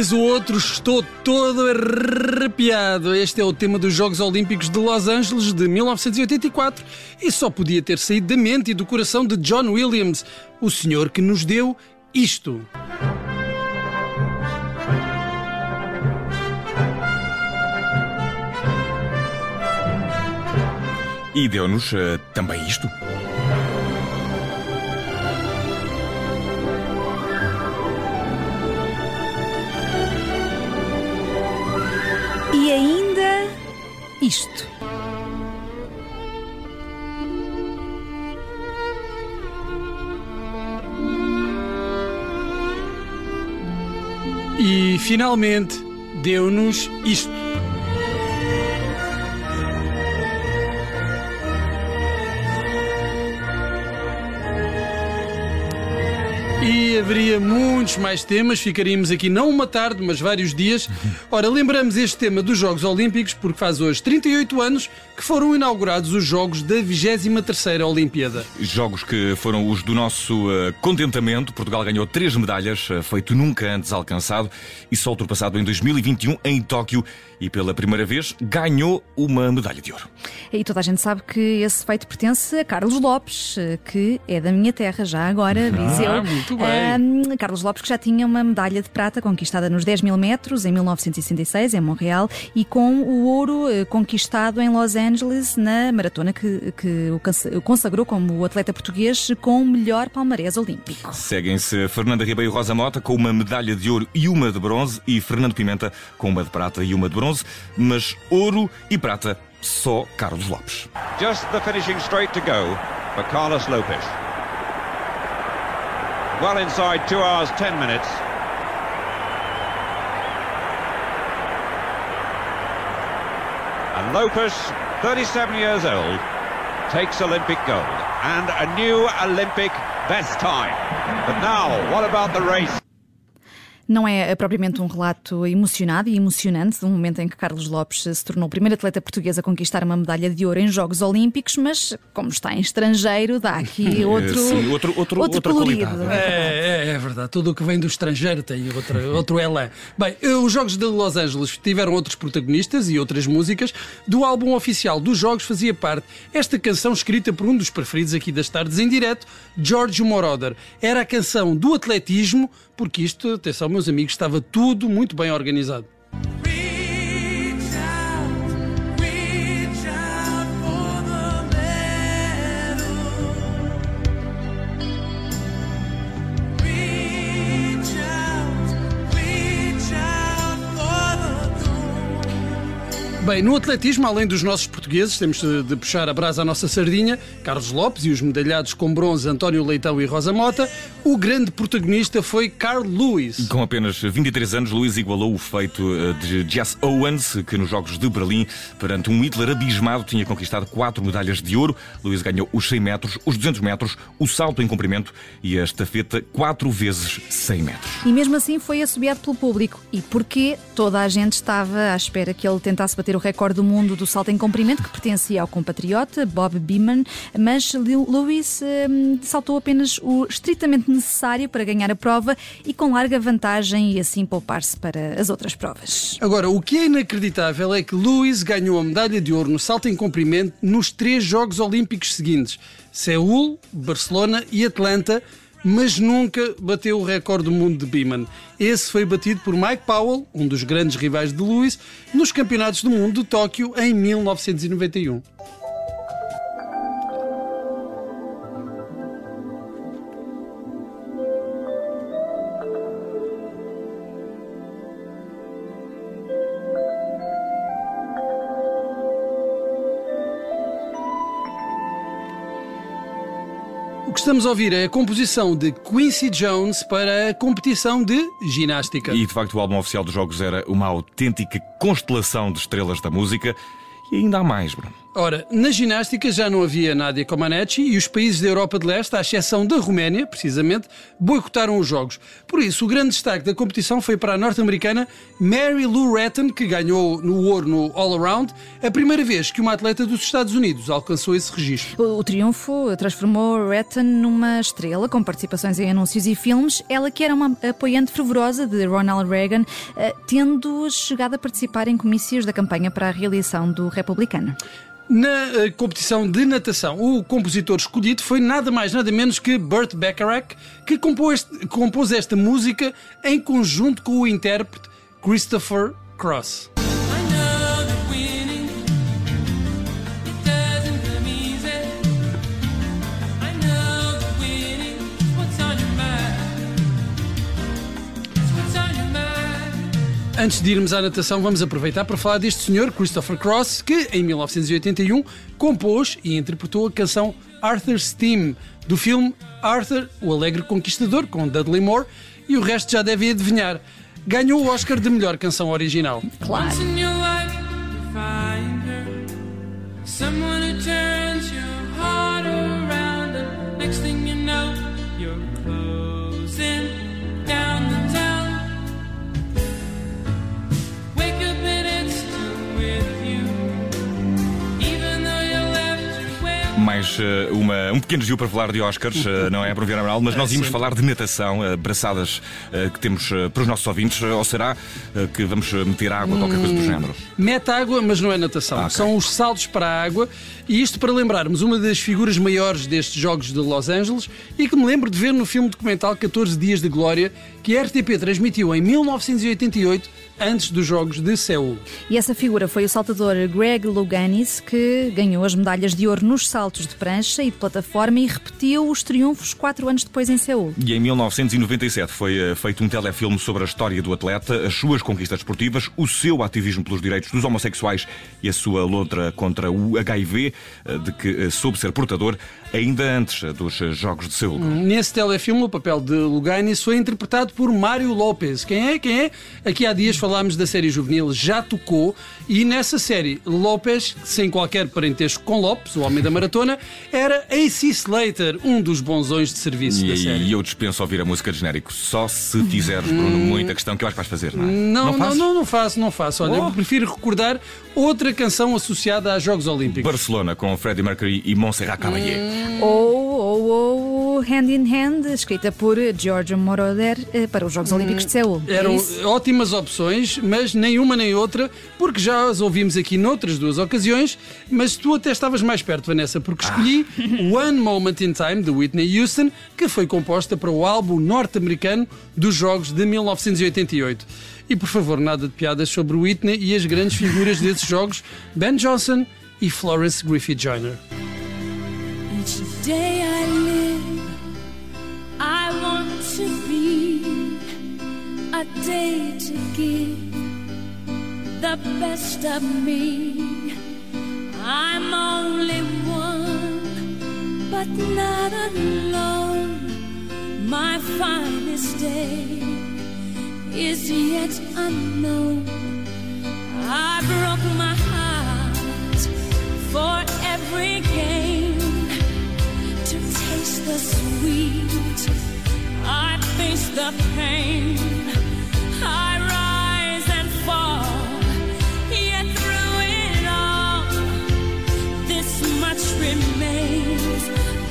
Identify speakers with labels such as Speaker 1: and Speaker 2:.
Speaker 1: diz o outro, estou todo arrepiado. Este é o tema dos Jogos Olímpicos de Los Angeles de 1984 e só podia ter saído da mente e do coração de John Williams, o senhor que nos deu isto.
Speaker 2: E deu-nos uh, também isto.
Speaker 3: E ainda isto.
Speaker 1: E finalmente deu-nos isto. E haveria muitos mais temas, ficaríamos aqui não uma tarde, mas vários dias. Ora, lembramos este tema dos Jogos Olímpicos porque faz hoje 38 anos que foram inaugurados os Jogos da 23ª Olimpíada.
Speaker 2: Jogos que foram os do nosso uh, contentamento. Portugal ganhou três medalhas, uh, feito nunca antes alcançado, e só ultrapassado em 2021 em Tóquio, e pela primeira vez ganhou uma medalha de ouro.
Speaker 3: E toda a gente sabe que esse feito pertence a Carlos Lopes, uh, que é da minha terra já agora, Viseu.
Speaker 1: Ah, muito bem.
Speaker 3: Carlos Lopes que já tinha uma medalha de prata conquistada nos 10 mil metros em 1966 em Montreal e com o ouro conquistado em Los Angeles na maratona que, que o consagrou como o atleta português com o melhor palmarés olímpico.
Speaker 2: Seguem-se Fernanda Ribeiro Rosa Mota com uma medalha de ouro e uma de bronze e Fernando Pimenta com uma de prata e uma de bronze, mas ouro e prata só Carlos Lopes.
Speaker 4: Just the finishing straight to go for Carlos Lopes. Well inside 2 hours 10 minutes. And Lopez, 37 years old, takes Olympic gold and a new Olympic best time. But now, what about the race?
Speaker 3: Não é propriamente um relato emocionado e emocionante do momento em que Carlos Lopes se tornou o primeiro atleta português a conquistar uma medalha de ouro em Jogos Olímpicos, mas como está em estrangeiro, dá aqui outro,
Speaker 2: Sim, outro, outro,
Speaker 3: outro
Speaker 2: outra
Speaker 3: colorido.
Speaker 2: qualidade.
Speaker 1: É, é, é verdade. Tudo o que vem do estrangeiro tem outro, outro elan. Bem, eh, os Jogos de Los Angeles tiveram outros protagonistas e outras músicas. Do álbum oficial dos Jogos fazia parte esta canção escrita por um dos preferidos aqui das tardes em direto, George Moroder. Era a canção do atletismo, porque isto, atenção, meus amigos, estava tudo muito bem organizado. Bem, no atletismo, além dos nossos portugueses, temos de de puxar a brasa à nossa sardinha, Carlos Lopes e os medalhados com bronze António Leitão e Rosa Mota, o grande protagonista foi Carl Lewis.
Speaker 2: Com apenas 23 anos, Luís igualou o feito eh, de Jess Owens, que nos Jogos de Berlim, perante um Hitler abismado, tinha conquistado quatro medalhas de ouro. Luís ganhou os 100 metros, os 200 metros, o salto em comprimento e a estafeta quatro vezes 100 metros.
Speaker 3: E mesmo assim foi assobiado pelo público. E porquê toda a gente estava à espera que ele tentasse bater o recorde do mundo do salto em comprimento, que pertencia ao compatriota Bob Beeman, mas Lewis hum, saltou apenas o estritamente necessário para ganhar a prova e com larga vantagem e assim poupar-se para as outras provas.
Speaker 1: Agora, o que é inacreditável é que Lewis ganhou a medalha de ouro no salto em comprimento nos três Jogos Olímpicos seguintes: Seul, Barcelona e Atlanta. Mas nunca bateu o recorde do mundo de Beeman. Esse foi batido por Mike Powell, um dos grandes rivais de Lewis, nos Campeonatos do Mundo de Tóquio em 1991. O que estamos a ouvir é a composição de Quincy Jones para a competição de ginástica.
Speaker 2: E de facto, o álbum oficial dos Jogos era uma autêntica constelação de estrelas da música. E ainda há mais, Bruno.
Speaker 1: Ora, na ginástica já não havia Nadia Comaneci e os países da Europa de Leste, à exceção da Roménia, precisamente, boicotaram os Jogos. Por isso, o grande destaque da competição foi para a norte-americana Mary Lou Retton, que ganhou no ouro no All-Around, a primeira vez que uma atleta dos Estados Unidos alcançou esse registro.
Speaker 3: O, triunfo transformou Retton numa estrela com participações em anúncios e filmes. Ela que era uma apoiante fervorosa de Ronald Reagan, eh, tendo chegado a participar em comícios da campanha para a reeleição do republicano.
Speaker 1: Na eh, competição de natação, o compositor escolhido foi nada mais nada menos que Burt Bacharach, que compôs, compôs esta música em conjunto com o intérprete Christopher Cross. Antes de irmos à natação, vamos aproveitar para falar deste senhor, Christopher Cross, que em 1981 compôs e interpretou a canção Arthur's Theme do filme Arthur, o Alegre Conquistador, com Dudley Moore, e o resto já devem adivinhar. Ganhou o Oscar de melhor canção original.
Speaker 3: Claro.
Speaker 2: Eh, uma, um pequeno desvio para falar de Oscars, eh, não é, para Viana Amaral, mas nós íamos falar de natação, eh, braçadas que temos para os nossos ouvintes, ou será que vamos meter água, qualquer coisa do género?
Speaker 1: Mete água, mas não é natação.
Speaker 2: Ah, ok.
Speaker 1: São os saltos para a água. E isto para lembrarmos uma das figuras maiores destes Jogos de Los Angeles e que me lembro de ver no filme documental 14 Dias de Glória, que a RTP transmitiu em 1988, antes dos Jogos de Seul.
Speaker 3: E essa figura foi o saltador Greg Louganis, que ganhou as medalhas de ouro nos saltos de prancha e de plataforma e repetiu os triunfos quatro anos depois em Seul.
Speaker 2: E em 1997 foi eh, feito um telefilme sobre a história do atleta, as suas conquistas esportivas, o seu ativismo pelos direitos dos homossexuais e a sua luta contra o HIV, eh, de que eh, soube ser portador ainda antes dos Jogos de Seul.
Speaker 1: Nesse telefilme, o papel de Luganis foi interpretado por Mário López. Quem é? Quem é? Aqui há dias falámos da série juvenil Já Tocou e nessa série, López, sem qualquer parentesco com Lopes, o homem da maratona, era AC Slater, um dos bonzões de serviço da
Speaker 2: E,
Speaker 1: série.
Speaker 2: e eu dispenso ouvir a música de genérico. Só se fizeres, Bruno, muita questão que eu acho que vais fazer, não é?
Speaker 1: Não, não, não, não faço, não faço. Olha,
Speaker 2: Oh.
Speaker 1: eu prefiro recordar outra canção associada aos Jogos Olímpicos.
Speaker 2: Barcelona com Freddie Mercury e Montserrat Caballé.
Speaker 3: Ou Hand in Hand, escrita por Giorgio Moroder eh, para os Jogos Olímpicos de Seul. É
Speaker 1: Eram
Speaker 3: isso?
Speaker 1: ótimas opções, mas nenhuma nem outra, porque já as ouvimos aqui noutras duas ocasiões, mas tu até estavas mais perto, Vanessa, porque escolhi One Moment in Time, de Whitney Houston, que foi composta para o álbum norte-americano dos Jogos de 1988. E por favor, nada de piadas sobre Whitney e as grandes figuras desses jogos, Ben Johnson e Florence Griffith Joyner.
Speaker 5: Each day I a day to give the best of me. I'm only one, but not alone. My finest day is yet unknown. I broke my remains.